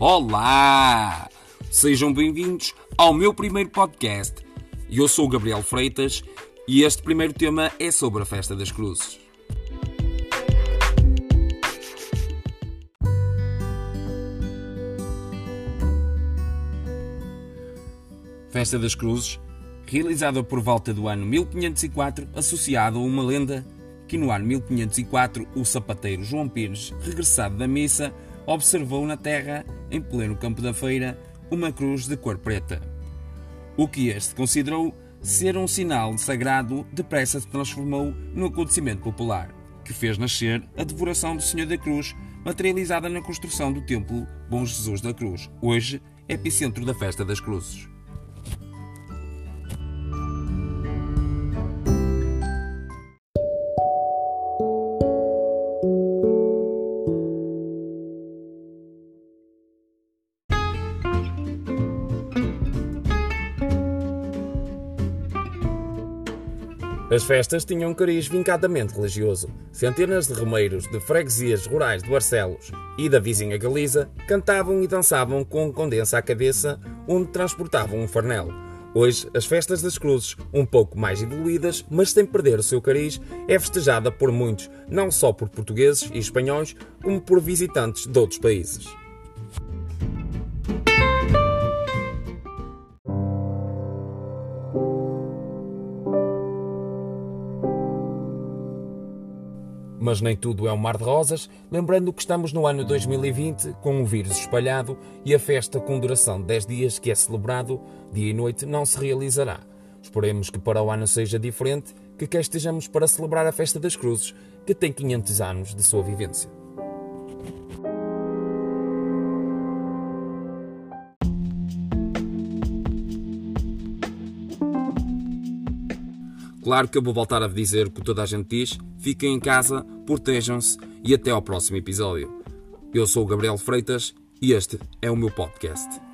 Olá! Sejam bem-vindos ao meu primeiro podcast. Eu sou o Gabriel Freitas e este primeiro tema é sobre a Festa das Cruzes. Festa das Cruzes, realizada por volta do ano 1504, associada a uma lenda que no ano 1504 o sapateiro João Pires, regressado da missa, observou na terra, em pleno campo da feira, uma cruz de cor preta. O que este considerou ser um sinal sagrado, depressa se transformou num acontecimento popular, que fez nascer a devoração do Senhor da Cruz, materializada na construção do Templo Bom Jesus da Cruz, hoje epicentro da Festa das Cruzes. As festas tinham um cariz vincadamente religioso. Centenas de remeiros de freguesias rurais de Barcelos e da vizinha Galiza cantavam e dançavam com condensa à cabeça, onde transportavam um farnel. Hoje, as festas das cruzes, um pouco mais evoluídas, mas sem perder o seu cariz, é festejada por muitos, não só por portugueses e espanhóis, como por visitantes de outros países. Mas nem tudo é um mar de rosas, lembrando que estamos no ano 2020, com um vírus espalhado e a festa com duração de 10 dias que é celebrado dia e noite não se realizará. Esperemos que para o ano seja diferente, que cá estejamos para celebrar a Festa das Cruzes, que tem 500 anos de sua vivência. Claro que eu vou voltar a dizer o que toda a gente diz. Fiquem em casa, protejam-se e até ao próximo episódio. Eu sou o Gabriel Freitas e este é o meu podcast.